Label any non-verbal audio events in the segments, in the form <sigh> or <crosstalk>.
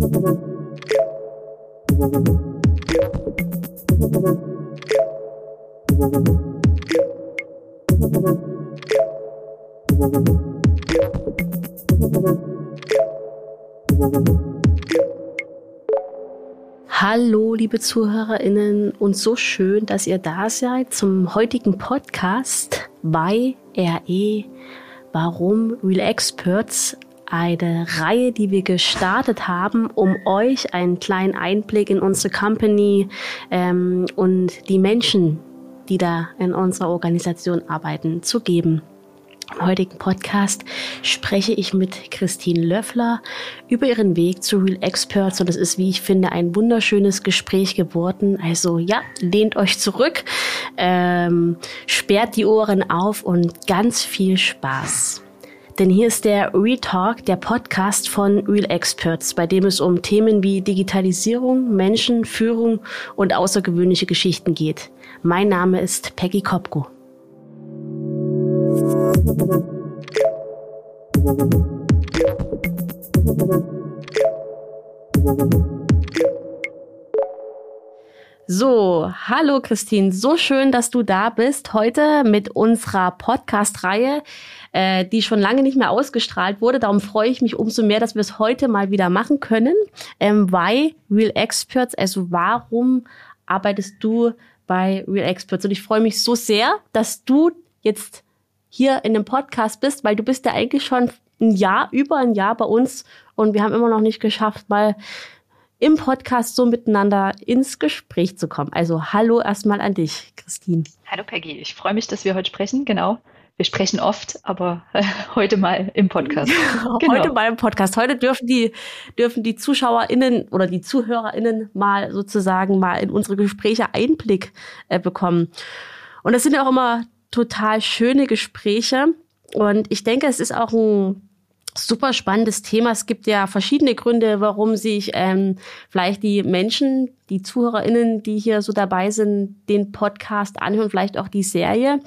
Hallo, liebe ZuhörerInnen, und so schön, dass ihr da seid zum heutigen Podcast bei RE. Warum Real Experts? Eine Reihe, die wir gestartet haben, um euch einen kleinen Einblick in unsere Company ähm, und die Menschen, die da in unserer Organisation arbeiten, zu geben. Im heutigen Podcast spreche ich mit Christine Löffler über ihren Weg zu Real Experts und es ist, wie ich finde, ein wunderschönes Gespräch geworden. Also ja, lehnt euch zurück, ähm, sperrt die Ohren auf und ganz viel Spaß. Denn hier ist der Retalk, der Podcast von Real Experts, bei dem es um Themen wie Digitalisierung, Menschen, Führung und außergewöhnliche Geschichten geht. Mein Name ist Peggy Kopko. So, hallo Christine, so schön, dass du da bist heute mit unserer Podcast-Reihe, äh, die schon lange nicht mehr ausgestrahlt wurde. Darum freue ich mich umso mehr, dass wir es heute mal wieder machen können. Ähm, why Real Experts? Also warum arbeitest du bei Real Experts? Und ich freue mich so sehr, dass du jetzt hier in dem Podcast bist, weil du bist ja eigentlich schon ein Jahr, über ein Jahr bei uns und wir haben immer noch nicht geschafft, mal im Podcast so miteinander ins Gespräch zu kommen. Also hallo erstmal an dich, Christine. Hallo Peggy, ich freue mich, dass wir heute sprechen, genau. Wir sprechen oft, aber <laughs> heute mal im Podcast. <laughs> genau. Heute mal im Podcast. Heute dürfen die, dürfen die ZuschauerInnen oder die ZuhörerInnen mal sozusagen mal in unsere Gespräche Einblick äh, bekommen. Und das sind ja auch immer total schöne Gespräche. Und ich denke, es ist auch ein super spannendes Thema. Es gibt ja verschiedene Gründe, warum sich ähm, vielleicht die Menschen, die ZuhörerInnen, die hier so dabei sind, den Podcast anhören, vielleicht auch die Serie.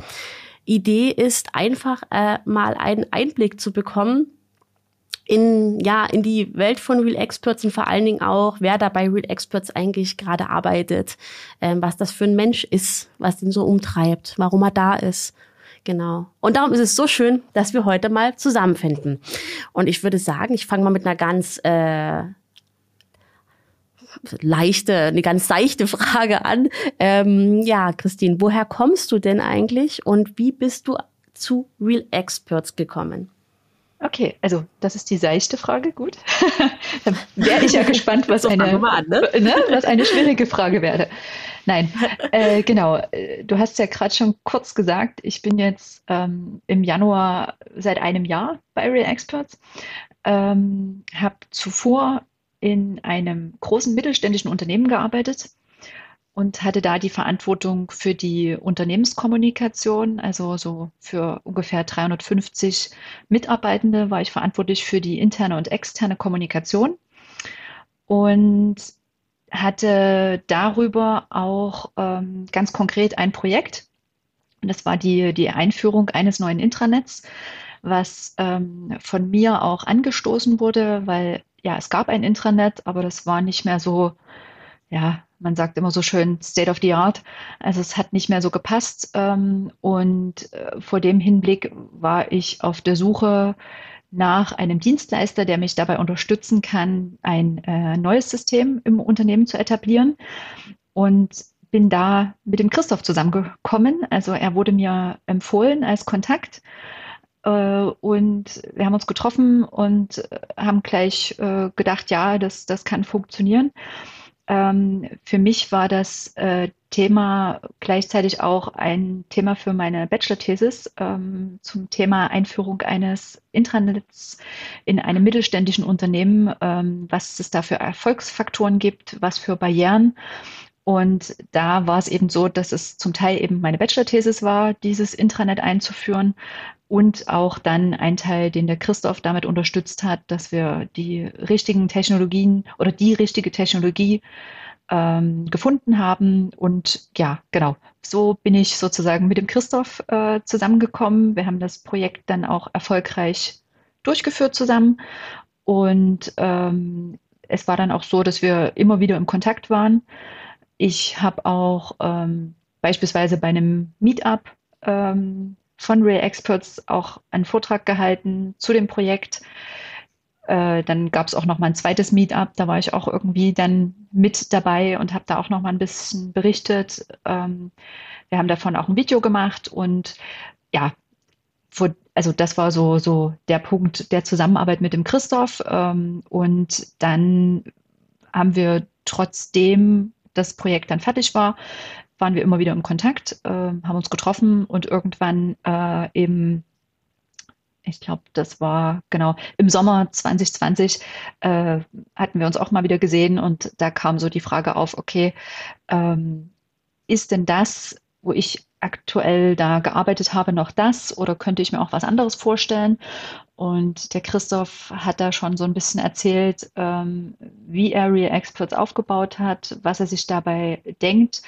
Idee ist einfach äh, mal einen Einblick zu bekommen in, ja, in die Welt von Real Experts und vor allen Dingen auch, wer da bei Real Experts eigentlich gerade arbeitet, ähm, was das für ein Mensch ist, was ihn so umtreibt, warum er da ist. Genau. Und darum ist es so schön, dass wir heute mal zusammenfinden. Und ich würde sagen, ich fange mal mit einer ganz äh, leichte, eine ganz seichte Frage an. Ähm, ja, Christine, woher kommst du denn eigentlich und wie bist du zu Real Experts gekommen? Okay, also das ist die seichte Frage, gut. <laughs> Dann wäre ich ja <laughs> gespannt, was, eine, an, ne? <laughs> Ne, was eine schwierige Frage wäre. Nein, äh, genau. Du hast ja gerade schon kurz gesagt, ich bin jetzt ähm, im Januar seit einem Jahr bei Real Experts, ähm, habe zuvor in einem großen mittelständischen Unternehmen gearbeitet und hatte da die Verantwortung für die Unternehmenskommunikation, also so für ungefähr 350 Mitarbeitende war ich verantwortlich für die interne und externe Kommunikation und hatte darüber auch ähm, ganz konkret ein Projekt. Und das war die, die Einführung eines neuen Intranets, was ähm, von mir auch angestoßen wurde, weil ja, es gab ein Intranet, aber das war nicht mehr so, ja, man sagt immer so schön State of the Art. Also es hat nicht mehr so gepasst. Ähm, und äh, vor dem Hinblick war ich auf der Suche nach einem Dienstleister, der mich dabei unterstützen kann, ein äh, neues System im Unternehmen zu etablieren. Und bin da mit dem Christoph zusammengekommen. Also er wurde mir empfohlen als Kontakt. Äh, und wir haben uns getroffen und haben gleich gedacht, ja, das, das kann funktionieren. Ähm, für mich war das äh, Thema gleichzeitig auch ein Thema für meine Bachelor-Thesis ähm, zum Thema Einführung eines Intranets in einem mittelständischen Unternehmen, ähm, was es da für Erfolgsfaktoren gibt, was für Barrieren. Und da war es eben so, dass es zum Teil eben meine Bachelor-Thesis war, dieses Intranet einzuführen, und auch dann ein Teil, den der Christoph damit unterstützt hat, dass wir die richtigen Technologien oder die richtige Technologie ähm, gefunden haben. Und ja, genau, so bin ich sozusagen mit dem Christoph äh, zusammengekommen. Wir haben das Projekt dann auch erfolgreich durchgeführt zusammen. Und ähm, es war dann auch so, dass wir immer wieder im Kontakt waren. Ich habe auch ähm, beispielsweise bei einem Meetup ähm, von Real Experts auch einen Vortrag gehalten zu dem Projekt. Äh, dann gab es auch noch mal ein zweites Meetup, da war ich auch irgendwie dann mit dabei und habe da auch noch mal ein bisschen berichtet. Ähm, wir haben davon auch ein Video gemacht und ja, also das war so, so der Punkt der Zusammenarbeit mit dem Christoph. Ähm, und dann haben wir trotzdem das Projekt dann fertig war, waren wir immer wieder im Kontakt, äh, haben uns getroffen und irgendwann äh, eben ich glaube, das war genau im Sommer 2020 äh, hatten wir uns auch mal wieder gesehen und da kam so die Frage auf, okay, ähm, ist denn das, wo ich aktuell da gearbeitet habe, noch das oder könnte ich mir auch was anderes vorstellen? Und der Christoph hat da schon so ein bisschen erzählt, ähm, wie er Real Experts aufgebaut hat, was er sich dabei denkt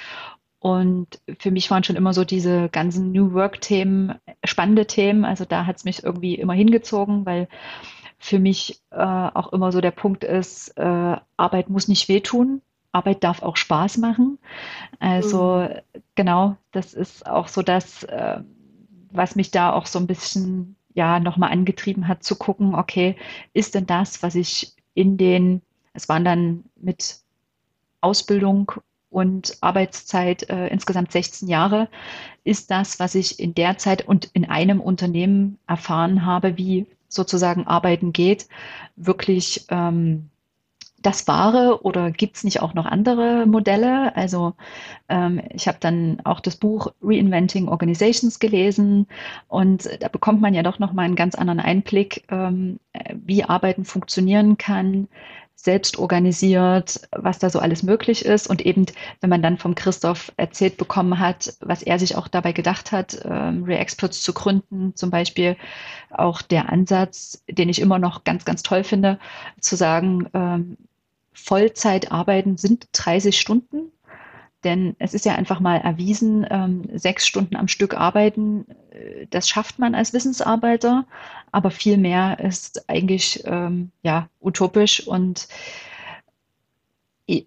und für mich waren schon immer so diese ganzen New Work-Themen spannende Themen. Also da hat es mich irgendwie immer hingezogen, weil für mich äh, auch immer so der Punkt ist, äh, Arbeit muss nicht wehtun. Arbeit darf auch Spaß machen. Also mhm. genau, das ist auch so das, äh, was mich da auch so ein bisschen ja nochmal angetrieben hat zu gucken, okay, ist denn das, was ich in den, es waren dann mit Ausbildung und Arbeitszeit äh, insgesamt 16 Jahre, ist das, was ich in der Zeit und in einem Unternehmen erfahren habe, wie sozusagen Arbeiten geht, wirklich ähm, das Wahre oder gibt es nicht auch noch andere Modelle? Also ähm, ich habe dann auch das Buch Reinventing Organizations gelesen und da bekommt man ja doch noch mal einen ganz anderen Einblick, ähm, wie Arbeiten funktionieren kann, selbst organisiert, was da so alles möglich ist. Und eben, wenn man dann vom Christoph erzählt bekommen hat, was er sich auch dabei gedacht hat, ähm, Re-Experts zu gründen, zum Beispiel auch der Ansatz, den ich immer noch ganz, ganz toll finde, zu sagen, ähm, Vollzeit arbeiten sind 30 Stunden denn es ist ja einfach mal erwiesen, ähm, sechs Stunden am Stück arbeiten, äh, das schafft man als Wissensarbeiter, aber viel mehr ist eigentlich ähm, ja utopisch und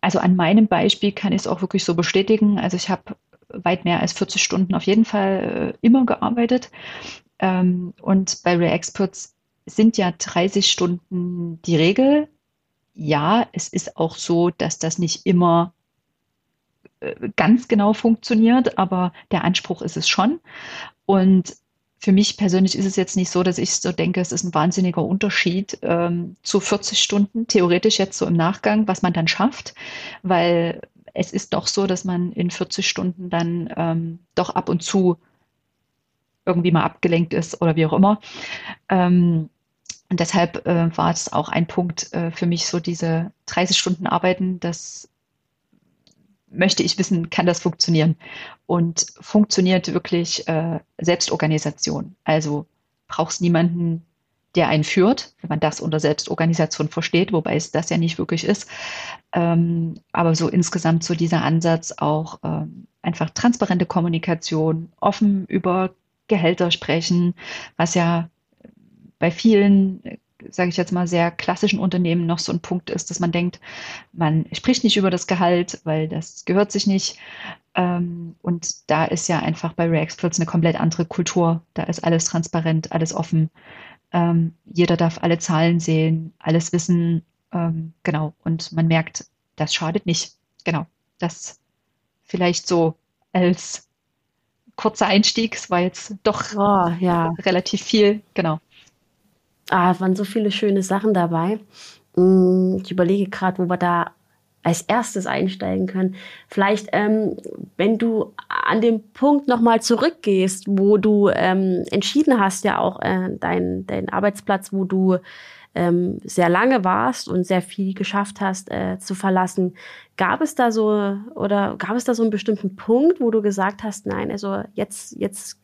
also an meinem Beispiel kann ich es auch wirklich so bestätigen. Also ich habe weit mehr als 40 Stunden auf jeden Fall äh, immer gearbeitet. Ähm, und bei Re-Experts sind ja 30 Stunden die Regel. Ja, es ist auch so, dass das nicht immer ganz genau funktioniert, aber der Anspruch ist es schon. Und für mich persönlich ist es jetzt nicht so, dass ich so denke, es ist ein wahnsinniger Unterschied ähm, zu 40 Stunden, theoretisch jetzt so im Nachgang, was man dann schafft, weil es ist doch so, dass man in 40 Stunden dann ähm, doch ab und zu irgendwie mal abgelenkt ist oder wie auch immer. Ähm, und deshalb äh, war es auch ein Punkt äh, für mich, so diese 30 Stunden Arbeiten, das möchte ich wissen, kann das funktionieren? Und funktioniert wirklich äh, Selbstorganisation? Also brauchst niemanden, der einen führt, wenn man das unter Selbstorganisation versteht, wobei es das ja nicht wirklich ist. Ähm, aber so insgesamt so dieser Ansatz auch ähm, einfach transparente Kommunikation, offen über Gehälter sprechen, was ja bei vielen sage ich jetzt mal, sehr klassischen Unternehmen noch so ein Punkt ist, dass man denkt, man spricht nicht über das Gehalt, weil das gehört sich nicht. Ähm, und da ist ja einfach bei Reexperts eine komplett andere Kultur. Da ist alles transparent, alles offen. Ähm, jeder darf alle Zahlen sehen, alles wissen. Ähm, genau. Und man merkt, das schadet nicht. Genau. Das vielleicht so als kurzer Einstieg. Es war jetzt doch oh, ja. relativ viel. Genau. Ah, es waren so viele schöne Sachen dabei. Mm, ich überlege gerade, wo wir da als erstes einsteigen können. Vielleicht, ähm, wenn du an dem Punkt nochmal zurückgehst, wo du ähm, entschieden hast, ja auch äh, deinen dein Arbeitsplatz, wo du ähm, sehr lange warst und sehr viel geschafft hast äh, zu verlassen. Gab es da so oder gab es da so einen bestimmten Punkt, wo du gesagt hast, nein, also jetzt, jetzt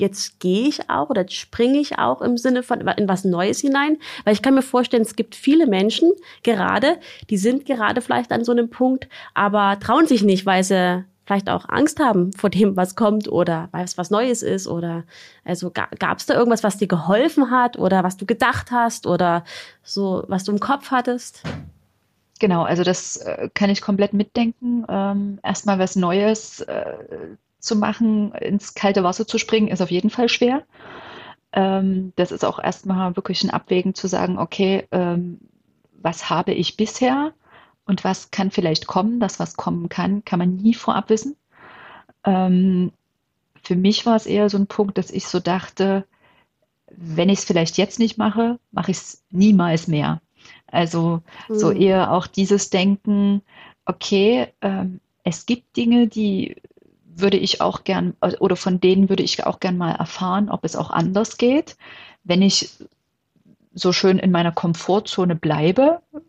jetzt gehe ich auch oder springe ich auch im Sinne von in was Neues hinein? Weil ich kann mir vorstellen, es gibt viele Menschen gerade, die sind gerade vielleicht an so einem Punkt, aber trauen sich nicht, weil sie vielleicht auch Angst haben vor dem, was kommt oder weil es was Neues ist oder also gab es da irgendwas, was dir geholfen hat oder was du gedacht hast oder so, was du im Kopf hattest? Genau, also das äh, kann ich komplett mitdenken. Ähm, erstmal was Neues äh, zu machen, ins kalte Wasser zu springen, ist auf jeden Fall schwer. Ähm, das ist auch erstmal wirklich ein Abwägen zu sagen, okay, ähm, was habe ich bisher und was kann vielleicht kommen? Das, was kommen kann, kann man nie vorab wissen. Ähm, für mich war es eher so ein Punkt, dass ich so dachte, wenn ich es vielleicht jetzt nicht mache, mache ich es niemals mehr. Also mhm. so eher auch dieses Denken, okay, ähm, es gibt Dinge, die würde ich auch gern, oder von denen würde ich auch gern mal erfahren, ob es auch anders geht. Wenn ich so schön in meiner Komfortzone bleibe, mhm.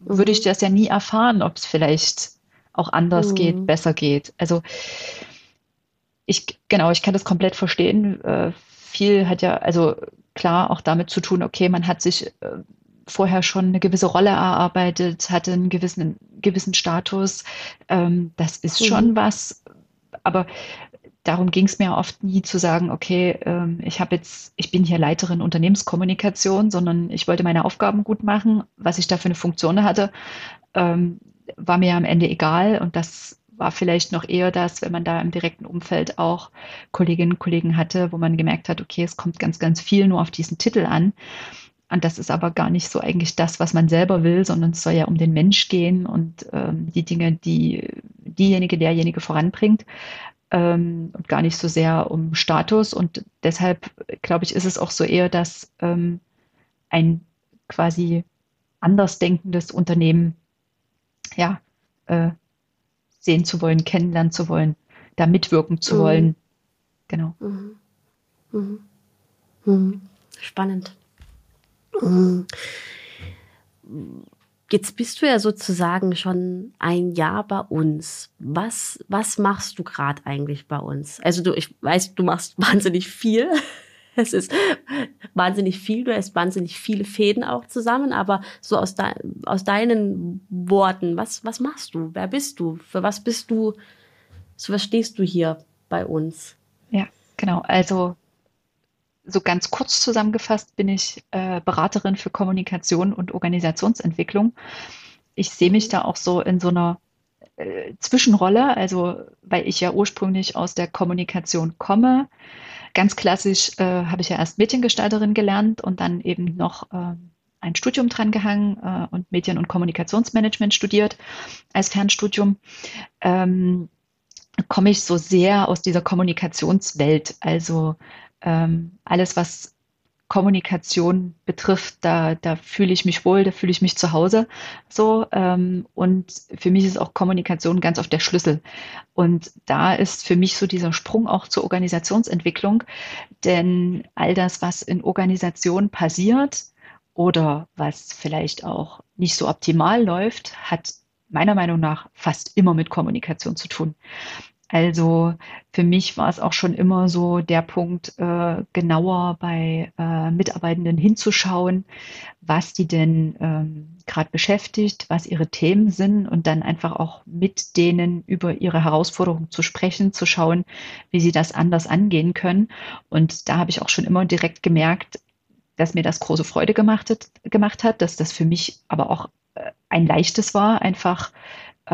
würde ich das ja nie erfahren, ob es vielleicht auch anders mhm. geht, besser geht. Also ich, genau, ich kann das komplett verstehen. Äh, viel hat ja, also klar, auch damit zu tun, okay, man hat sich äh, vorher schon eine gewisse Rolle erarbeitet, hatte einen gewissen, gewissen Status. Ähm, das ist mhm. schon was, aber darum ging es mir oft nie zu sagen, okay, ähm, ich habe jetzt, ich bin hier Leiterin Unternehmenskommunikation, sondern ich wollte meine Aufgaben gut machen. Was ich da für eine Funktion hatte, ähm, war mir am Ende egal und das war vielleicht noch eher das, wenn man da im direkten Umfeld auch Kolleginnen und Kollegen hatte, wo man gemerkt hat, okay, es kommt ganz, ganz viel nur auf diesen Titel an. Und das ist aber gar nicht so eigentlich das, was man selber will, sondern es soll ja um den Mensch gehen und ähm, die Dinge, die diejenige, derjenige voranbringt ähm, und gar nicht so sehr um Status. Und deshalb, glaube ich, ist es auch so eher, dass ähm, ein quasi andersdenkendes Unternehmen ja, äh, sehen zu wollen, kennenlernen zu wollen, da mitwirken zu mhm. wollen. Genau. Mhm. Mhm. mhm. Spannend. Jetzt bist du ja sozusagen schon ein Jahr bei uns. Was, was machst du gerade eigentlich bei uns? Also du, ich weiß, du machst <laughs> wahnsinnig viel. Es ist wahnsinnig viel, du hast wahnsinnig viele Fäden auch zusammen, aber so aus, de aus deinen Worten, was, was machst du? Wer bist du? Für was bist du, so was stehst du hier bei uns? Ja, genau. Also so ganz kurz zusammengefasst bin ich äh, Beraterin für Kommunikation und Organisationsentwicklung. Ich sehe mich da auch so in so einer äh, Zwischenrolle, also weil ich ja ursprünglich aus der Kommunikation komme, Ganz klassisch äh, habe ich ja erst Mediengestalterin gelernt und dann eben noch äh, ein Studium dran gehangen äh, und Medien- und Kommunikationsmanagement studiert als Fernstudium. Ähm, komme ich so sehr aus dieser Kommunikationswelt, also ähm, alles, was Kommunikation betrifft, da, da fühle ich mich wohl, da fühle ich mich zu Hause. So ähm, und für mich ist auch Kommunikation ganz oft der Schlüssel. Und da ist für mich so dieser Sprung auch zur Organisationsentwicklung, denn all das, was in Organisation passiert oder was vielleicht auch nicht so optimal läuft, hat meiner Meinung nach fast immer mit Kommunikation zu tun. Also für mich war es auch schon immer so der Punkt, äh, genauer bei äh, Mitarbeitenden hinzuschauen, was die denn ähm, gerade beschäftigt, was ihre Themen sind und dann einfach auch mit denen über ihre Herausforderungen zu sprechen, zu schauen, wie sie das anders angehen können. Und da habe ich auch schon immer direkt gemerkt, dass mir das große Freude gemacht hat, gemacht hat dass das für mich aber auch äh, ein leichtes war, einfach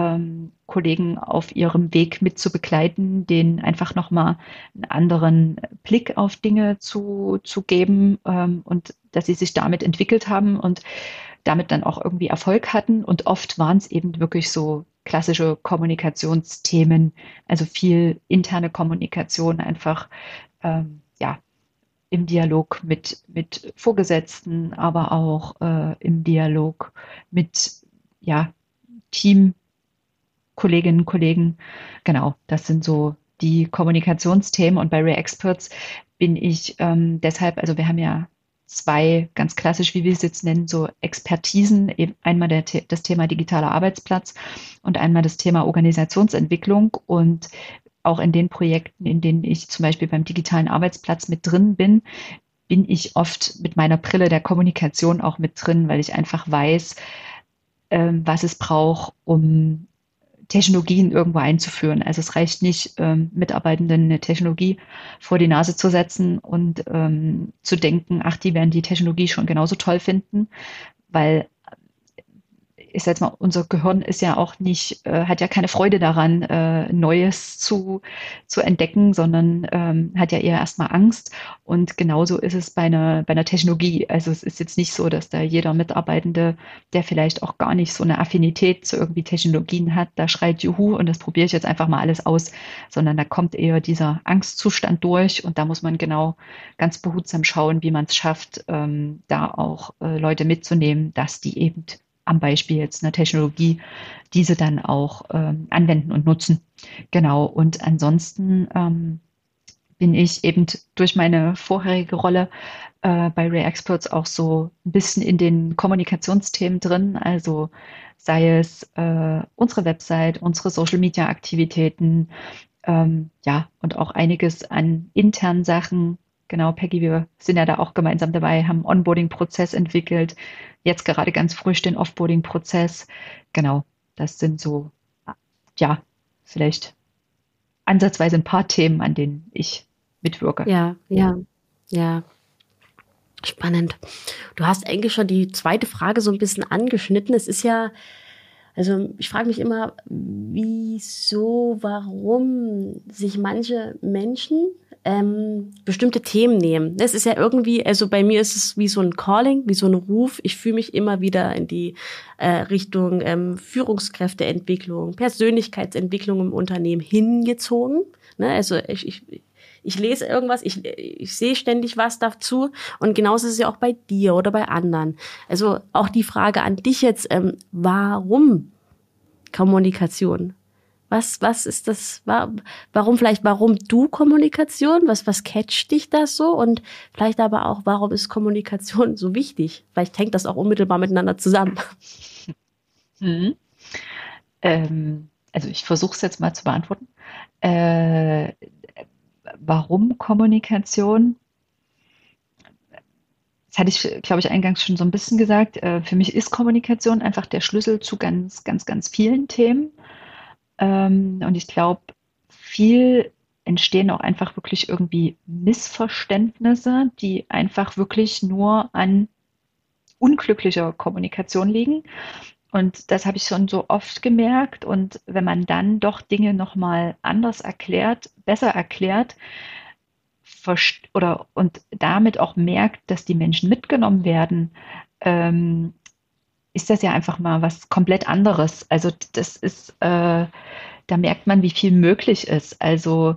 ähm, Kollegen auf ihrem Weg mit zu begleiten, denen einfach nochmal einen anderen Blick auf Dinge zu, zu geben ähm, und dass sie sich damit entwickelt haben und damit dann auch irgendwie Erfolg hatten. Und oft waren es eben wirklich so klassische Kommunikationsthemen, also viel interne Kommunikation einfach, ähm, ja, im Dialog mit, mit Vorgesetzten, aber auch äh, im Dialog mit ja, Team, Kolleginnen und Kollegen. Genau, das sind so die Kommunikationsthemen. Und bei Re-Experts bin ich ähm, deshalb, also wir haben ja zwei ganz klassisch, wie wir es jetzt nennen, so Expertisen. Einmal der, das Thema digitaler Arbeitsplatz und einmal das Thema Organisationsentwicklung. Und auch in den Projekten, in denen ich zum Beispiel beim digitalen Arbeitsplatz mit drin bin, bin ich oft mit meiner Brille der Kommunikation auch mit drin, weil ich einfach weiß, ähm, was es braucht, um Technologien irgendwo einzuführen. Also es reicht nicht, ähm, Mitarbeitenden eine Technologie vor die Nase zu setzen und ähm, zu denken, ach, die werden die Technologie schon genauso toll finden, weil ich sag mal, unser Gehirn ist ja auch nicht, äh, hat ja keine Freude daran, äh, Neues zu, zu entdecken, sondern ähm, hat ja eher erstmal Angst. Und genauso ist es bei einer, bei einer Technologie. Also es ist jetzt nicht so, dass da jeder Mitarbeitende, der vielleicht auch gar nicht so eine Affinität zu irgendwie Technologien hat, da schreit Juhu und das probiere ich jetzt einfach mal alles aus, sondern da kommt eher dieser Angstzustand durch und da muss man genau ganz behutsam schauen, wie man es schafft, ähm, da auch äh, Leute mitzunehmen, dass die eben am Beispiel jetzt einer Technologie diese dann auch ähm, anwenden und nutzen. Genau. Und ansonsten ähm, bin ich eben durch meine vorherige Rolle äh, bei Ray Experts auch so ein bisschen in den Kommunikationsthemen drin. Also sei es äh, unsere Website, unsere Social Media Aktivitäten, ähm, ja, und auch einiges an internen Sachen, Genau, Peggy, wir sind ja da auch gemeinsam dabei, haben Onboarding-Prozess entwickelt, jetzt gerade ganz frisch den Offboarding-Prozess. Genau, das sind so, ja, vielleicht ansatzweise ein paar Themen, an denen ich mitwirke. Ja, ja, ja. Spannend. Du hast eigentlich schon die zweite Frage so ein bisschen angeschnitten. Es ist ja, also ich frage mich immer, wieso, warum sich manche Menschen ähm, bestimmte Themen nehmen. Das ist ja irgendwie, also bei mir ist es wie so ein Calling, wie so ein Ruf. Ich fühle mich immer wieder in die äh, Richtung ähm, Führungskräfteentwicklung, Persönlichkeitsentwicklung im Unternehmen hingezogen. Ne? Also ich, ich, ich lese irgendwas, ich, ich sehe ständig was dazu und genauso ist es ja auch bei dir oder bei anderen. Also auch die Frage an dich jetzt, ähm, warum Kommunikation? Was, was ist das? Warum vielleicht, warum du Kommunikation? Was, was catcht dich das so? Und vielleicht aber auch, warum ist Kommunikation so wichtig? Vielleicht hängt das auch unmittelbar miteinander zusammen. <laughs> Mhm. Ähm, also ich versuche es jetzt mal zu beantworten. Äh, warum Kommunikation? Das hatte ich, glaube ich, eingangs schon so ein bisschen gesagt. Äh, für mich ist Kommunikation einfach der Schlüssel zu ganz, ganz, ganz vielen Themen. Ähm, und ich glaube, viel entstehen auch einfach wirklich irgendwie Missverständnisse, die einfach wirklich nur an unglücklicher Kommunikation liegen. Und das habe ich schon so oft gemerkt. Und wenn man dann doch Dinge nochmal anders erklärt, besser erklärt, oder und damit auch merkt, dass die Menschen mitgenommen werden, ähm, ist das ja einfach mal was komplett anderes. Also das ist, äh, da merkt man, wie viel möglich ist. Also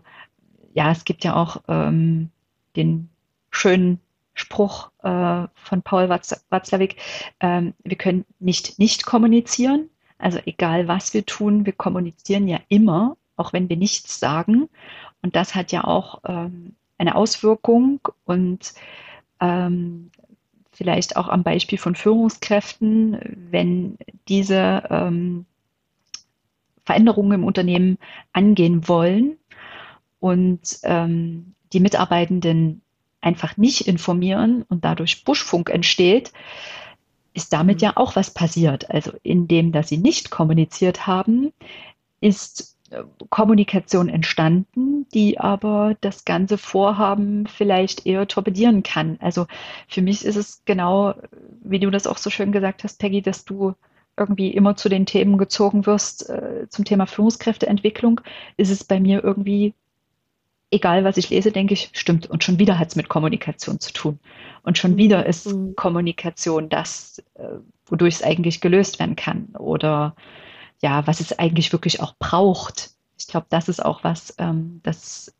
ja, es gibt ja auch ähm, den schönen Spruch äh, von Paul Watzlawick, ähm, wir können nicht nicht kommunizieren. Also egal, was wir tun, wir kommunizieren ja immer, auch wenn wir nichts sagen. Und das hat ja auch ähm, eine Auswirkung. Und ähm, vielleicht auch am Beispiel von Führungskräften, wenn diese ähm, Veränderungen im Unternehmen angehen wollen und ähm, die Mitarbeitenden einfach nicht informieren und dadurch Buschfunk entsteht, ist damit mhm. ja auch was passiert. Also indem, dass sie nicht kommuniziert haben, ist Kommunikation entstanden, die aber das ganze Vorhaben vielleicht eher torpedieren kann. Also für mich ist es genau, wie du das auch so schön gesagt hast, Peggy, dass du irgendwie immer zu den Themen gezogen wirst, äh, zum Thema Führungskräfteentwicklung, ist es bei mir irgendwie, egal was ich lese, denke ich, stimmt. Und schon wieder hat es mit Kommunikation zu tun. Und schon wieder mhm. ist. Kommunikation das, äh, wodurch es eigentlich gelöst werden kann. Oder ja, was es eigentlich wirklich auch braucht. Ich glaube, das ist auch was, ähm, das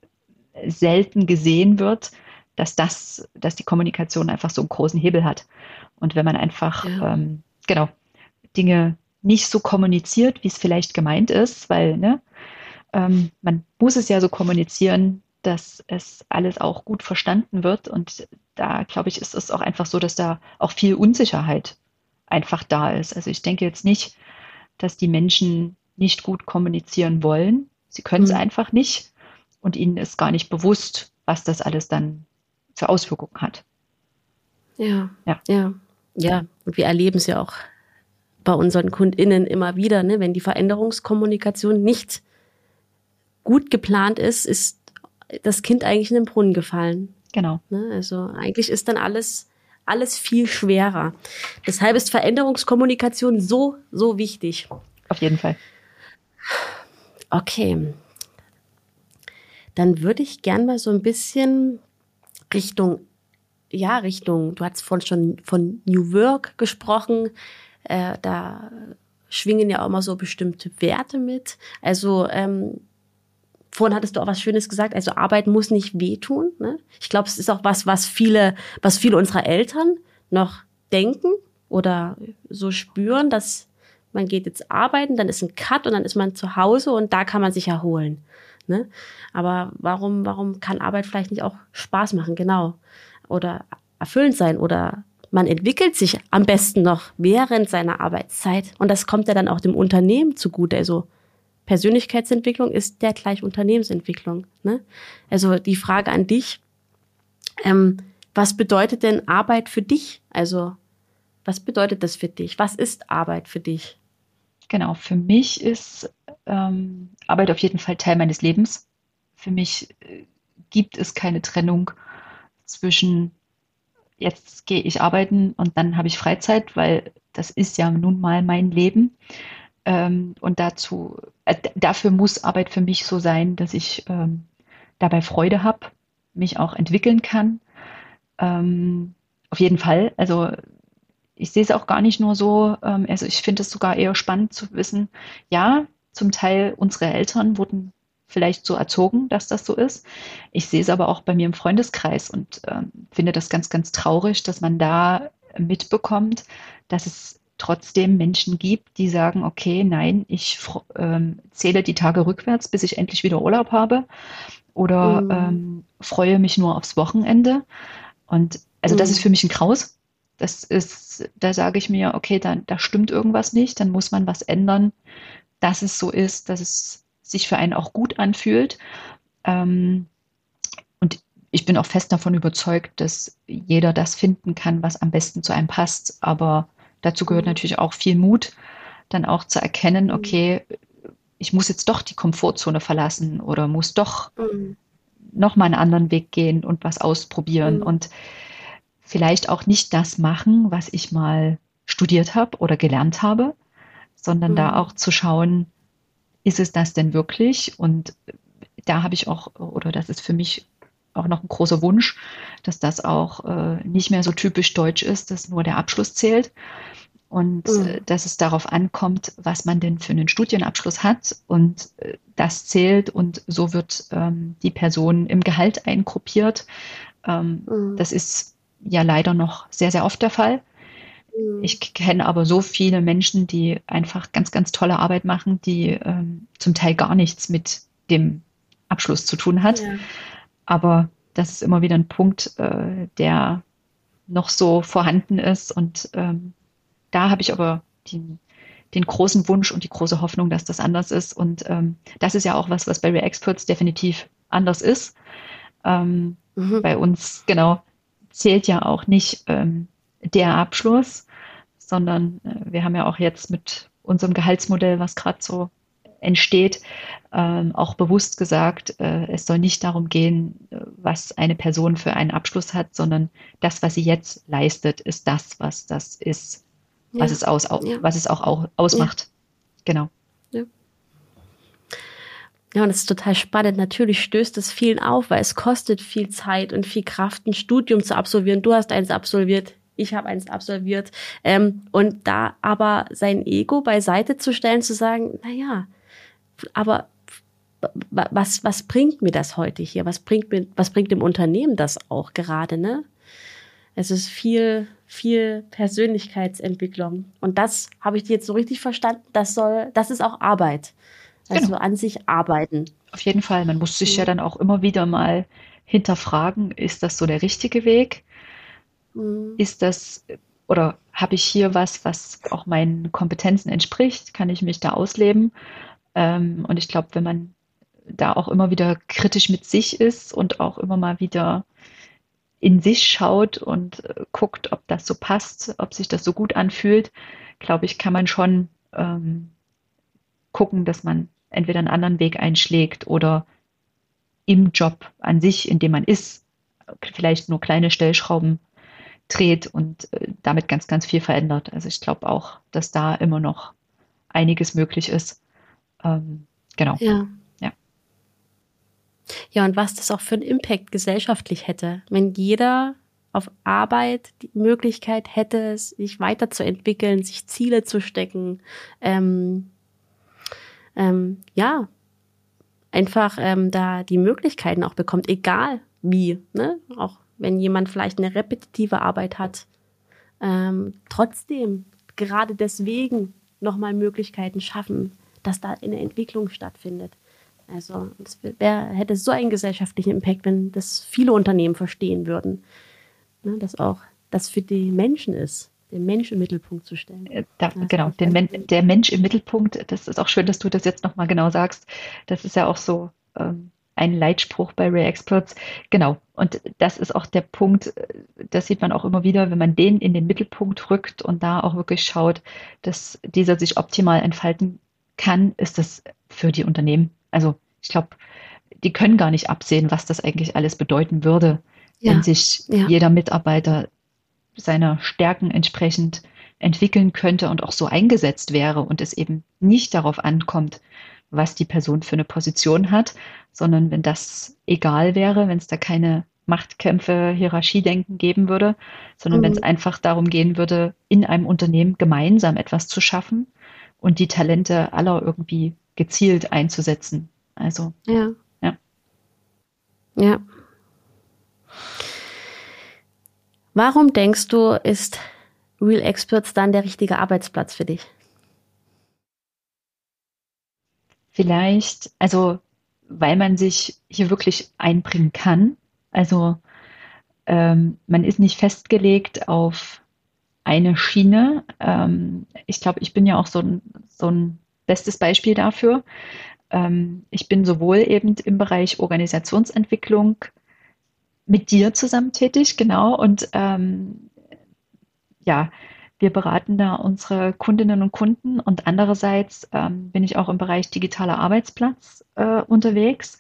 selten gesehen wird, dass das, dass die Kommunikation einfach so einen großen Hebel hat. Und wenn man einfach, ja. ähm, genau, Dinge nicht so kommuniziert, wie es vielleicht gemeint ist, weil ne, ähm, man muss es ja so kommunizieren, dass es alles auch gut verstanden wird. Und da, glaube ich, ist es auch einfach so, dass da auch viel Unsicherheit einfach da ist. Also ich denke jetzt nicht, dass die Menschen nicht gut kommunizieren wollen. Sie können es mhm. einfach nicht und ihnen ist gar nicht bewusst, was das alles dann für Auswirkungen hat. Ja, ja, ja, ja. Und wir erleben es ja auch bei unseren KundInnen immer wieder, ne? wenn die Veränderungskommunikation nicht gut geplant ist, ist das Kind eigentlich in den Brunnen gefallen. Genau. Ne? Also eigentlich ist dann alles alles viel schwerer. Deshalb ist Veränderungskommunikation so, so wichtig. Auf jeden Fall. Okay. Dann würde ich gern mal so ein bisschen Richtung, ja, Richtung, du hast vorhin schon von New Work gesprochen. Äh, da schwingen ja auch immer so bestimmte Werte mit. Also ähm, vorhin hattest du auch was Schönes gesagt. Also Arbeit muss nicht wehtun. Ne? Ich glaube, es ist auch was, was viele, was viele unserer Eltern noch denken oder so spüren, dass man geht jetzt arbeiten, dann ist ein Cut und dann ist man zu Hause und da kann man sich erholen. Ne? Aber warum, warum kann Arbeit vielleicht nicht auch Spaß machen? Genau. Oder erfüllend sein oder man entwickelt sich am besten noch während seiner Arbeitszeit. Und das kommt ja dann auch dem Unternehmen zugute. Also Persönlichkeitsentwicklung ist der gleich Unternehmensentwicklung. Ne? Also die Frage an dich, ähm, was bedeutet denn Arbeit für dich? Also was bedeutet das für dich? Was ist Arbeit für dich? Genau, für mich ist ähm, Arbeit auf jeden Fall Teil meines Lebens. Für mich äh, gibt es keine Trennung zwischen jetzt gehe ich arbeiten und dann habe ich Freizeit, weil das ist ja nun mal mein Leben. Ähm, und dazu, äh, dafür muss Arbeit für mich so sein, dass ich ähm, dabei Freude habe, mich auch entwickeln kann. Ähm, auf jeden Fall. Also ich sehe es auch gar nicht nur so, ähm, also ich finde es sogar eher spannend zu wissen, ja, zum Teil unsere Eltern wurden vielleicht so erzogen, dass das so ist. Ich sehe es aber auch bei mir im Freundeskreis und ähm, finde das ganz, ganz traurig, dass man da mitbekommt, dass es trotzdem Menschen gibt, die sagen, okay, nein, ich ähm, zähle die Tage rückwärts, bis ich endlich wieder Urlaub habe oder mhm. ähm, freue mich nur aufs Wochenende. Und also mhm. das ist für mich ein Kraus. Das ist, da sage ich mir, okay, da, da stimmt irgendwas nicht, dann muss man was ändern, dass es so ist, dass es sich für einen auch gut anfühlt. Ähm, und ich bin auch fest davon überzeugt, dass jeder das finden kann, was am besten zu einem passt. Aber dazu gehört natürlich auch viel Mut, dann auch zu erkennen, mhm. okay, ich muss jetzt doch die Komfortzone verlassen oder muss doch mhm. nochmal einen anderen Weg gehen und was ausprobieren mhm. und vielleicht auch nicht das machen, was ich mal studiert habe oder gelernt habe, sondern da mhm. auch zu schauen, ist es das denn wirklich? Und da habe ich auch, oder das ist für mich auch noch ein großer Wunsch, dass das auch äh, nicht mehr so typisch deutsch ist, dass nur der Abschluss zählt und mhm. äh, dass es darauf ankommt, was man denn für einen Studienabschluss hat und äh, das zählt und so wird ähm, die Person im Gehalt eingruppiert. Ähm, mhm. Das ist ja leider noch sehr, sehr oft der Fall. Mhm. Ich kenne aber so viele Menschen, die einfach ganz, ganz tolle Arbeit machen, die ähm, zum Teil gar nichts mit dem Abschluss zu tun hat. Ja. Aber das ist immer wieder ein Punkt, äh, der noch so vorhanden ist. Und ähm, da habe ich aber den, den großen Wunsch und die große Hoffnung, dass das anders ist. Und ähm, das ist ja auch was, was bei Re-Experts definitiv anders ist. Ähm, mhm. Bei uns, genau, zählt ja auch nicht ähm, der Abschluss, sondern äh, wir haben ja auch jetzt mit unserem Gehaltsmodell, was gerade so entsteht, ähm, auch bewusst gesagt, äh, es soll nicht darum gehen, äh, was eine Person für einen Abschluss hat, sondern das, was sie jetzt leistet, ist das, was das ist, was, ja. es, aus, ja. was es auch ausmacht. Ja. Genau. Ja, und das ist total spannend. Natürlich stößt es vielen auf, weil es kostet viel Zeit und viel Kraft, ein Studium zu absolvieren. Du hast eins absolviert, ich habe eins absolviert. Ähm, und da aber sein Ego beiseite zu stellen, zu sagen, na ja, aber was, was bringt mir das heute hier? Was bringt mir, was bringt dem Unternehmen das auch gerade, ne? Es ist viel, viel Persönlichkeitsentwicklung. Und das habe ich jetzt so richtig verstanden. Das soll, das ist auch Arbeit. Also genau. an sich arbeiten. Auf jeden Fall. Man muss sich ja dann auch immer wieder mal hinterfragen, ist das so der richtige Weg? Mhm. Ist das oder habe ich hier was, was auch meinen Kompetenzen entspricht? Kann ich mich da ausleben? Ähm, und ich glaube, wenn man da auch immer wieder kritisch mit sich ist und auch immer mal wieder in sich schaut und äh, guckt, ob das so passt, ob sich das so gut anfühlt, glaube ich, kann man schon ähm, gucken, dass man entweder einen anderen Weg einschlägt oder im Job an sich, in dem man ist, vielleicht nur kleine Stellschrauben dreht und äh, damit ganz, ganz viel verändert. Also ich glaube auch, dass da immer noch einiges möglich ist. Ähm, genau. Ja. ja. Ja, und was das auch für einen Impact gesellschaftlich hätte, wenn jeder auf Arbeit die Möglichkeit hätte, sich weiterzuentwickeln, sich Ziele zu stecken, ähm, ähm, ja, einfach ähm, da die Möglichkeiten auch bekommt, egal wie, ne? Auch wenn jemand vielleicht eine repetitive Arbeit hat, ähm, trotzdem gerade deswegen nochmal Möglichkeiten schaffen, dass da eine Entwicklung stattfindet. Also es wär, hätte so einen gesellschaftlichen Impact, wenn das viele Unternehmen verstehen würden, ne, dass auch das für die Menschen ist, den Mensch im Mittelpunkt zu stellen. Äh, da, genau, Men der Mensch im Mittelpunkt, das ist auch schön, dass du das jetzt nochmal genau sagst. Das ist ja auch so ähm, ein Leitspruch bei Ray Experts. Genau. Und das ist auch der Punkt, das sieht man auch immer wieder, wenn man den in den Mittelpunkt rückt und da auch wirklich schaut, dass dieser sich optimal entfalten kann, ist das für die Unternehmen. Also ich glaube, die können gar nicht absehen, was das eigentlich alles bedeuten würde, ja. wenn sich ja. jeder Mitarbeiter seiner Stärken entsprechend entwickeln könnte und auch so eingesetzt wäre und es eben nicht darauf ankommt, was die Person für eine Position hat, sondern wenn das egal wäre, wenn es da keine Machtkämpfe, Hierarchiedenken geben würde, sondern mhm. wenn es einfach darum gehen würde, in einem Unternehmen gemeinsam etwas zu schaffen und die Talente aller irgendwie gezielt einzusetzen. Also ja. Ja. ja. Warum denkst du, ist Real Experts dann der richtige Arbeitsplatz für dich? Vielleicht, also weil man sich hier wirklich einbringen kann. Also ähm, man ist nicht festgelegt auf eine Schiene. Ähm, ich glaube, ich bin ja auch so ein, so ein bestes Beispiel dafür. Ähm, ich bin sowohl eben im Bereich Organisationsentwicklung mit dir zusammen tätig, genau, und ähm, ja, wir beraten da unsere Kundinnen und Kunden und andererseits ähm, bin ich auch im Bereich digitaler Arbeitsplatz äh, unterwegs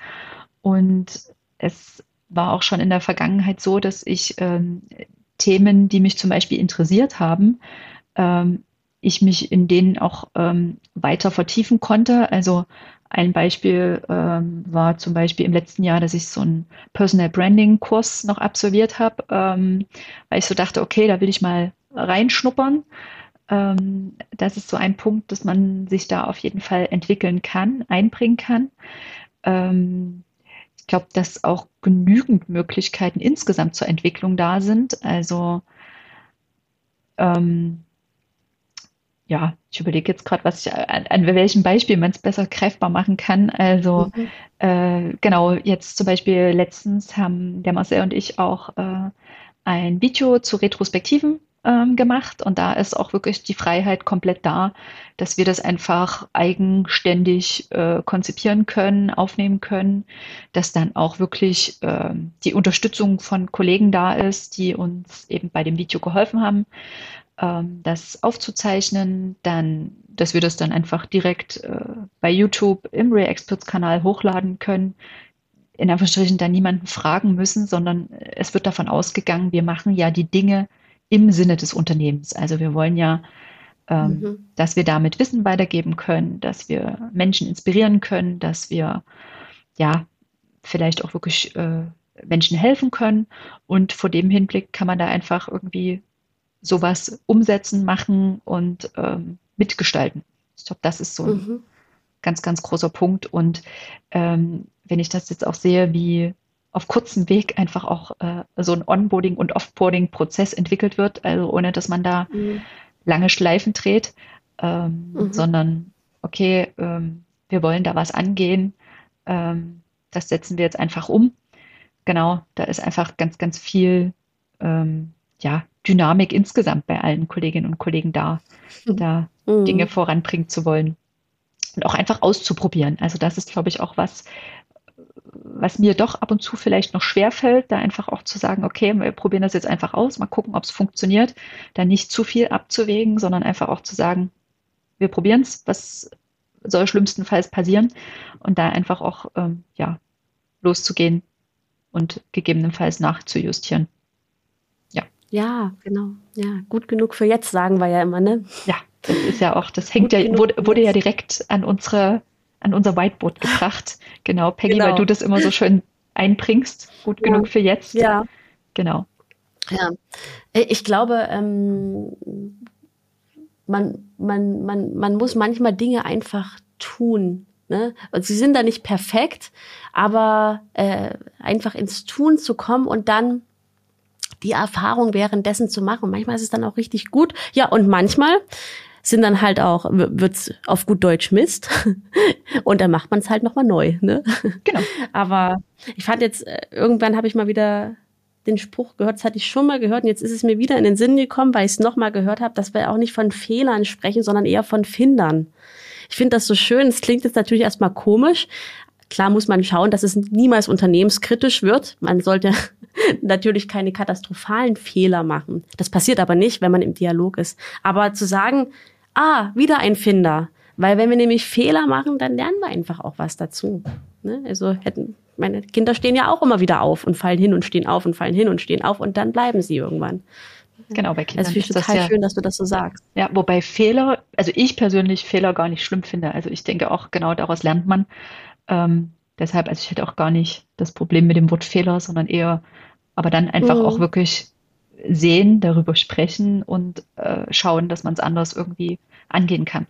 und es war auch schon in der Vergangenheit so, dass ich ähm, Themen, die mich zum Beispiel interessiert haben, ähm, ich mich in denen auch ähm, weiter vertiefen konnte. Also ein Beispiel ähm, war zum Beispiel im letzten Jahr, dass ich so einen Personal Branding Kurs noch absolviert habe, ähm, weil ich so dachte, okay, da will ich mal reinschnuppern. Ähm, das ist so ein Punkt, dass man sich da auf jeden Fall entwickeln kann, einbringen kann. Ähm, ich glaube, dass auch genügend Möglichkeiten insgesamt zur Entwicklung da sind. Also ähm, ja, ich überlege jetzt gerade, was ich an, an welchem Beispiel man es besser greifbar machen kann. Also mhm. äh, genau, jetzt zum Beispiel letztens haben der Marcel und ich auch äh, ein Video zu Retrospektiven ähm, gemacht. Und da ist auch wirklich die Freiheit komplett da, dass wir das einfach eigenständig äh, konzipieren können, aufnehmen können, dass dann auch wirklich äh, die Unterstützung von Kollegen da ist, die uns eben bei dem Video geholfen haben, ähm, das aufzuzeichnen, dann, dass wir das dann einfach direkt äh, bei YouTube im Ray Experts Kanal hochladen können, in Anführungsstrichen dann niemanden fragen müssen, sondern es wird davon ausgegangen, wir machen ja die Dinge, im Sinne des Unternehmens. Also wir wollen ja, ähm, mhm. dass wir damit Wissen weitergeben können, dass wir Menschen inspirieren können, dass wir ja vielleicht auch wirklich äh, Menschen helfen können. Und vor dem Hinblick kann man da einfach irgendwie sowas umsetzen, machen und ähm, mitgestalten. Ich glaube, das ist so ein mhm. ganz, ganz großer Punkt. Und ähm, wenn ich das jetzt auch sehe, wie auf kurzem Weg einfach auch äh, so ein Onboarding- und Offboarding-Prozess entwickelt wird, also ohne dass man da mhm. lange Schleifen dreht, ähm, mhm. sondern okay, ähm, wir wollen da was angehen, ähm, das setzen wir jetzt einfach um. Genau, da ist einfach ganz, ganz viel ähm, ja, Dynamik insgesamt bei allen Kolleginnen und Kollegen da, mhm. da Dinge voranbringen zu wollen und auch einfach auszuprobieren. Also das ist, glaube ich, auch was, was mir doch ab und zu vielleicht noch schwer fällt, da einfach auch zu sagen, okay, wir probieren das jetzt einfach aus, mal gucken, ob es funktioniert, da nicht zu viel abzuwägen, sondern einfach auch zu sagen, wir probieren es, was soll schlimmstenfalls passieren und da einfach auch ähm, ja, loszugehen und gegebenenfalls nachzujustieren. Ja. Ja, genau. Ja, gut genug für jetzt, sagen wir ja immer, ne? Ja, das ist ja auch, das hängt gut ja, wurde, wurde ja direkt an unsere, an unser Whiteboard gebracht. <laughs> Genau, Peggy, genau. weil du das immer so schön einbringst. Gut ja. genug für jetzt. Ja. Genau. Ja. Äh, ich glaube, ähm, man, man, man, man muss manchmal Dinge einfach tun. Ne? Und sie sind da nicht perfekt, aber äh, einfach ins Tun zu kommen und dann die Erfahrung währenddessen zu machen. Und manchmal ist es dann auch richtig gut. Ja, und manchmal sind dann halt auch, wird's auf gut Deutsch Mist. <laughs> Und dann macht man es halt nochmal neu. Ne? Genau. <laughs> Aber ich fand jetzt, äh, irgendwann habe ich mal wieder den Spruch gehört, das hatte ich schon mal gehört und jetzt ist es mir wieder in den Sinn gekommen, weil ich es nochmal gehört habe, dass wir auch nicht von Fehlern sprechen, sondern eher von Findern. Ich finde das so schön. Es klingt jetzt natürlich erstmal komisch. Klar muss man schauen, dass es niemals unternehmenskritisch wird. Man sollte <laughs> natürlich keine katastrophalen Fehler machen. Das passiert aber nicht, wenn man im Dialog ist. Aber zu sagen, ah, wieder ein Finder. Weil wenn wir nämlich Fehler machen, dann lernen wir einfach auch was dazu. Ne? Also hätten, meine Kinder stehen ja auch immer wieder auf und fallen hin und stehen auf und fallen hin und stehen auf und dann bleiben sie irgendwann. Genau, bei Kindern. Das finde ich total ja, schön, dass du das so sagst. Ja, wobei Fehler, also ich persönlich Fehler gar nicht schlimm finde. Also ich denke auch, genau daraus lernt man. Ähm, deshalb, also ich hätte auch gar nicht das Problem mit dem Wort Fehler, sondern eher, aber dann einfach mhm. auch wirklich sehen, darüber sprechen und äh, schauen, dass man es anders irgendwie angehen kann.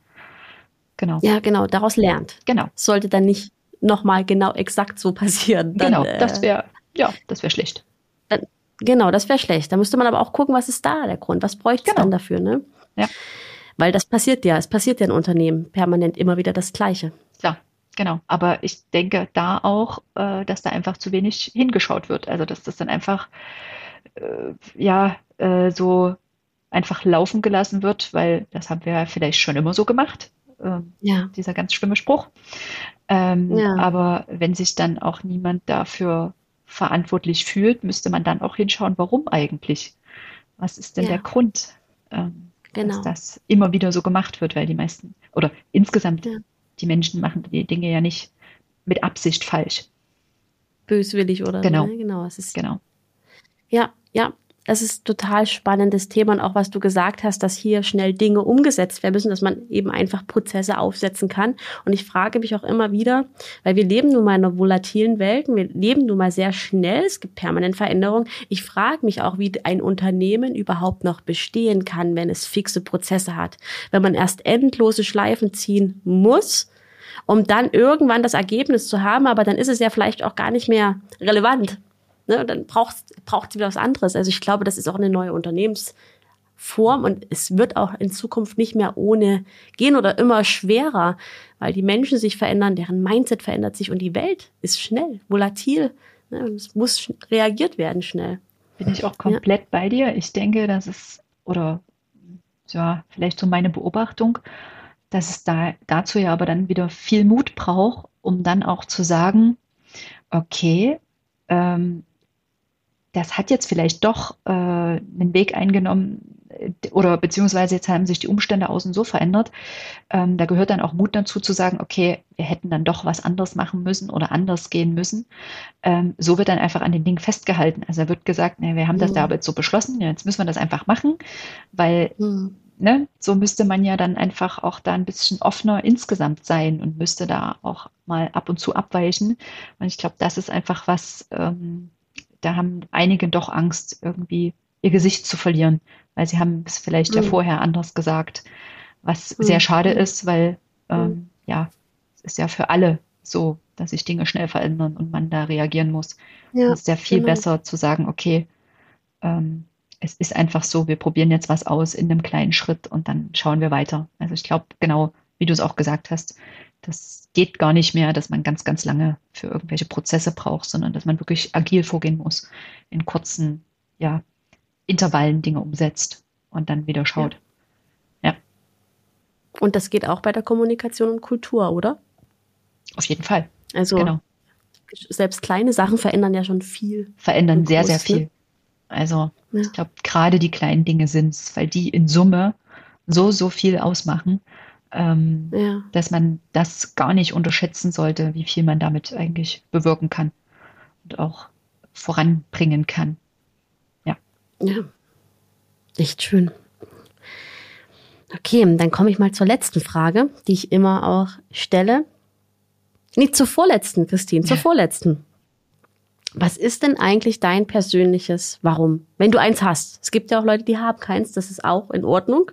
Genau. Ja, genau, daraus lernt. Genau. Sollte dann nicht nochmal genau exakt so passieren. Dann, genau, das wäre, äh, ja, das wäre schlecht. Dann, genau, das wäre schlecht. Da müsste man aber auch gucken, was ist da der Grund? Was bräuchte es genau. dann dafür, ne? Ja. Weil das passiert ja, es passiert ja in Unternehmen permanent immer wieder das Gleiche. Ja, genau. Aber ich denke da auch, äh, dass da einfach zu wenig hingeschaut wird. Also, dass das dann einfach äh, ja, äh, so einfach laufen gelassen wird, weil das haben wir ja vielleicht schon immer so gemacht. Äh, ja. Dieser ganz schlimme Spruch. Ähm, ja. Aber wenn sich dann auch niemand dafür verantwortlich fühlt, müsste man dann auch hinschauen, warum eigentlich? Was ist denn ja. der Grund, ähm, genau. dass das immer wieder so gemacht wird? Weil die meisten oder insgesamt ja. die Menschen machen die Dinge ja nicht mit Absicht falsch. Böswillig oder genau. Ne? Genau, es ist genau. Ja, ja, das ist total spannendes Thema und auch was du gesagt hast, dass hier schnell Dinge umgesetzt werden müssen, dass man eben einfach Prozesse aufsetzen kann. Und ich frage mich auch immer wieder, weil wir leben nun mal in einer volatilen Welt, wir leben nun mal sehr schnell, es gibt permanent Veränderungen. Ich frage mich auch, wie ein Unternehmen überhaupt noch bestehen kann, wenn es fixe Prozesse hat. Wenn man erst endlose Schleifen ziehen muss, um dann irgendwann das Ergebnis zu haben, aber dann ist es ja vielleicht auch gar nicht mehr relevant. Ne, dann braucht braucht wieder was anderes. Also ich glaube, das ist auch eine neue Unternehmensform und es wird auch in Zukunft nicht mehr ohne gehen oder immer schwerer, weil die Menschen sich verändern, deren Mindset verändert sich und die Welt ist schnell, volatil. Ne, es muss reagiert werden schnell. Bin ich auch komplett ja. bei dir. Ich denke, dass es, oder ja, vielleicht so meine Beobachtung, dass es da dazu ja aber dann wieder viel Mut braucht, um dann auch zu sagen, okay, ähm, das hat jetzt vielleicht doch äh, einen Weg eingenommen äh, oder beziehungsweise jetzt haben sich die Umstände außen so verändert. Ähm, da gehört dann auch Mut dazu zu sagen, okay, wir hätten dann doch was anderes machen müssen oder anders gehen müssen. Ähm, so wird dann einfach an den Dingen festgehalten. Also da wird gesagt, nee, wir haben das mhm. da aber jetzt so beschlossen, jetzt müssen wir das einfach machen, weil mhm. ne, so müsste man ja dann einfach auch da ein bisschen offener insgesamt sein und müsste da auch mal ab und zu abweichen. Und ich glaube, das ist einfach was, ähm, da haben einige doch Angst, irgendwie ihr Gesicht zu verlieren, weil sie haben es vielleicht mhm. ja vorher anders gesagt, was mhm. sehr schade ist, weil ähm, mhm. ja, es ist ja für alle so, dass sich Dinge schnell verändern und man da reagieren muss. Ja, es ist ja viel genau. besser zu sagen, okay, ähm, es ist einfach so, wir probieren jetzt was aus in einem kleinen Schritt und dann schauen wir weiter. Also ich glaube, genau, wie du es auch gesagt hast, das geht gar nicht mehr, dass man ganz, ganz lange für irgendwelche Prozesse braucht, sondern dass man wirklich agil vorgehen muss, in kurzen ja, Intervallen Dinge umsetzt und dann wieder schaut. Ja. ja. Und das geht auch bei der Kommunikation und Kultur, oder? Auf jeden Fall. Also genau. selbst kleine Sachen verändern ja schon viel. Verändern sehr, sehr viel. Also ja. ich glaube, gerade die kleinen Dinge sind es, weil die in Summe so, so viel ausmachen ähm, ja. dass man das gar nicht unterschätzen sollte, wie viel man damit eigentlich bewirken kann und auch voranbringen kann. Ja. Ja. Echt schön. Okay, dann komme ich mal zur letzten Frage, die ich immer auch stelle. Nicht zur vorletzten, Christine, zur vorletzten. Was ist denn eigentlich dein persönliches Warum? Wenn du eins hast. Es gibt ja auch Leute, die haben keins, das ist auch in Ordnung.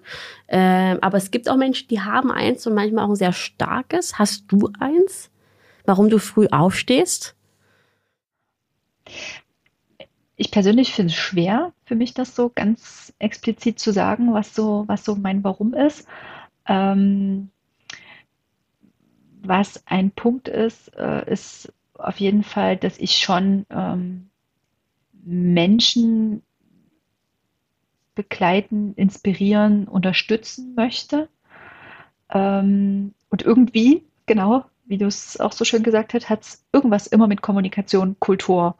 Ähm, aber es gibt auch Menschen, die haben eins und manchmal auch ein sehr starkes. Hast du eins? Warum du früh aufstehst? Ich persönlich finde es schwer, für mich das so ganz explizit zu sagen, was so, was so mein Warum ist. Ähm, was ein Punkt ist, äh, ist auf jeden Fall, dass ich schon ähm, Menschen begleiten, inspirieren, unterstützen möchte. Ähm, und irgendwie, genau, wie du es auch so schön gesagt hast, hat es irgendwas immer mit Kommunikation, Kultur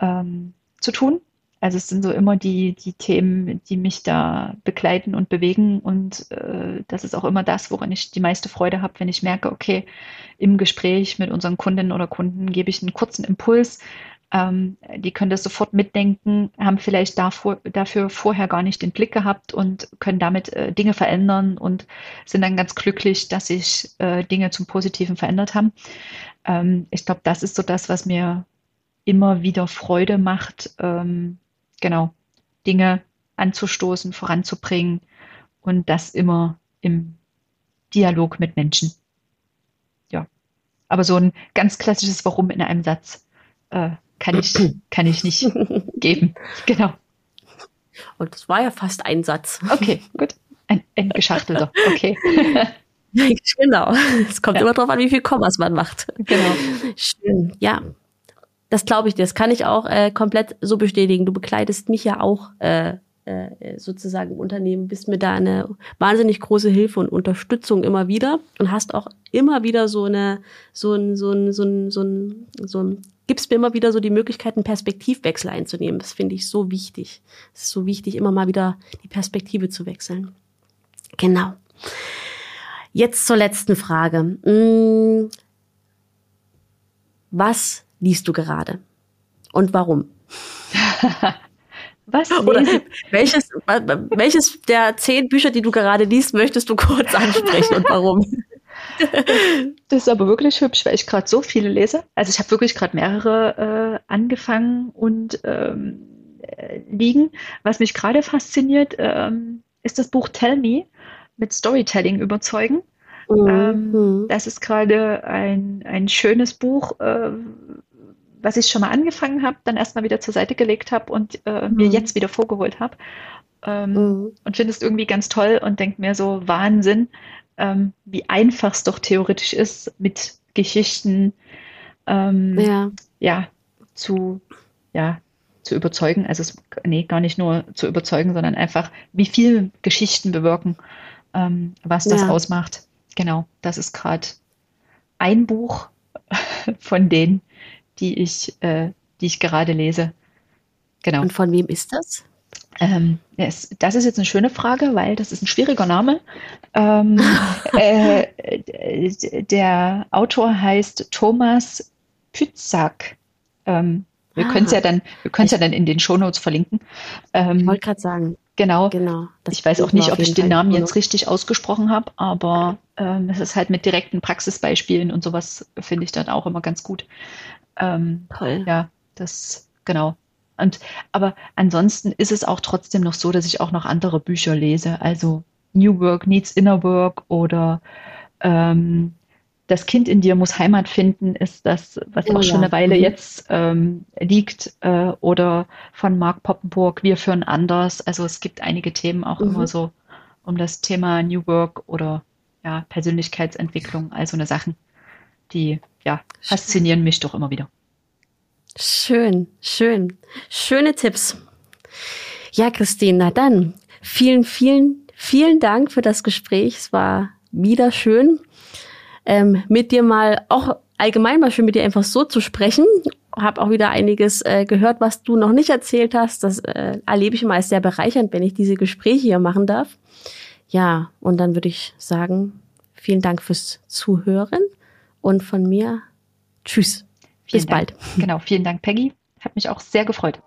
ähm, zu tun. Also es sind so immer die, die Themen, die mich da begleiten und bewegen. Und äh, das ist auch immer das, woran ich die meiste Freude habe, wenn ich merke, okay, im Gespräch mit unseren Kundinnen oder Kunden gebe ich einen kurzen Impuls. Ähm, die können das sofort mitdenken, haben vielleicht davor, dafür vorher gar nicht den Blick gehabt und können damit äh, Dinge verändern und sind dann ganz glücklich, dass sich äh, Dinge zum Positiven verändert haben. Ähm, ich glaube, das ist so das, was mir immer wieder Freude macht, ähm, genau, Dinge anzustoßen, voranzubringen und das immer im Dialog mit Menschen. Ja, aber so ein ganz klassisches Warum in einem Satz äh, kann ich, <clears throat> kann ich nicht geben. <laughs> Genau. Und das war ja fast ein Satz. Okay, gut. Ein, ein geschachtelter. Okay. <laughs> genau. Es kommt ja. immer darauf an, wie viel Kommas man macht. Genau. Schön. Ja, das glaube ich dir. Das kann ich auch äh, komplett so bestätigen. Du begleitest mich ja auch äh, äh, sozusagen im Unternehmen, bist mir da eine wahnsinnig große Hilfe und Unterstützung immer wieder und hast auch immer wieder so eine, so ein, so ein, so ein, so ein, so ein gibst mir immer wieder so die Möglichkeit, einen Perspektivwechsel einzunehmen. Das finde ich so wichtig. Es ist so wichtig, immer mal wieder die Perspektive zu wechseln. Genau. Jetzt zur letzten Frage. Hm, was liest du gerade? Und warum? <laughs> Was Oder welches, welches der zehn Bücher, die du gerade liest, möchtest du kurz ansprechen und warum? <laughs> Das ist aber wirklich hübsch, weil ich gerade so viele lese. Also ich habe wirklich gerade mehrere äh, angefangen und ähm, äh, liegen. Was mich gerade fasziniert, ähm, ist das Buch Tell Me mit Storytelling überzeugen. Mhm. Ähm, das ist gerade ein, ein schönes Buch, äh, was ich schon mal angefangen habe, dann erstmal wieder zur Seite gelegt habe und äh, mhm. mir jetzt wieder vorgeholt habe. Ähm, mhm. Und finde es irgendwie ganz toll und denke mir so, Wahnsinn, ähm, wie einfach es doch theoretisch ist, mit Geschichten ähm, ja. ja. zu, ja, zu überzeugen. Also es, nee, gar nicht nur zu überzeugen, sondern einfach, wie viel Geschichten bewirken, ähm, was das ja. ausmacht. Genau, das ist gerade ein Buch <laughs> von denen, die ich, äh, die ich gerade lese. Genau. Und von wem ist das? Ähm, das, das ist jetzt eine schöne Frage, weil das ist ein schwieriger Name. Ähm, <laughs> äh, der Autor heißt Thomas Pützak. Ähm, wir ah, können es ja dann, wir können ja dann in den Shownotes verlinken. Ähm, ich wollte gerade sagen. Genau. genau ich weiß auch nicht, ob ich den Namen jetzt richtig ausgesprochen habe, aber ähm, es ist halt mit direkten Praxisbeispielen und sowas finde ich dann auch immer ganz gut. Ähm, Toll. Ja, das, genau. Und, aber ansonsten ist es auch trotzdem noch so, dass ich auch noch andere Bücher lese. Also New Work Needs Inner Work oder ähm, Das Kind in dir muss Heimat finden, ist das, was oh, auch schon eine Weile mhm. jetzt ähm, liegt. Äh, oder von Mark Poppenburg, Wir führen anders. Also es gibt einige Themen auch mhm. immer so um das Thema New Work oder ja, Persönlichkeitsentwicklung, also eine Sachen, die ja, faszinieren mich doch immer wieder. Schön, schön. Schöne Tipps. Ja, Christine, dann vielen, vielen, vielen Dank für das Gespräch. Es war wieder schön, ähm, mit dir mal auch allgemein mal schön mit dir einfach so zu sprechen. Hab auch wieder einiges äh, gehört, was du noch nicht erzählt hast. Das äh, erlebe ich immer als sehr bereichernd, wenn ich diese Gespräche hier machen darf. Ja, und dann würde ich sagen, vielen Dank fürs Zuhören und von mir tschüss. Vielen Bis Dank. bald. Genau, vielen Dank, Peggy. Hat mich auch sehr gefreut.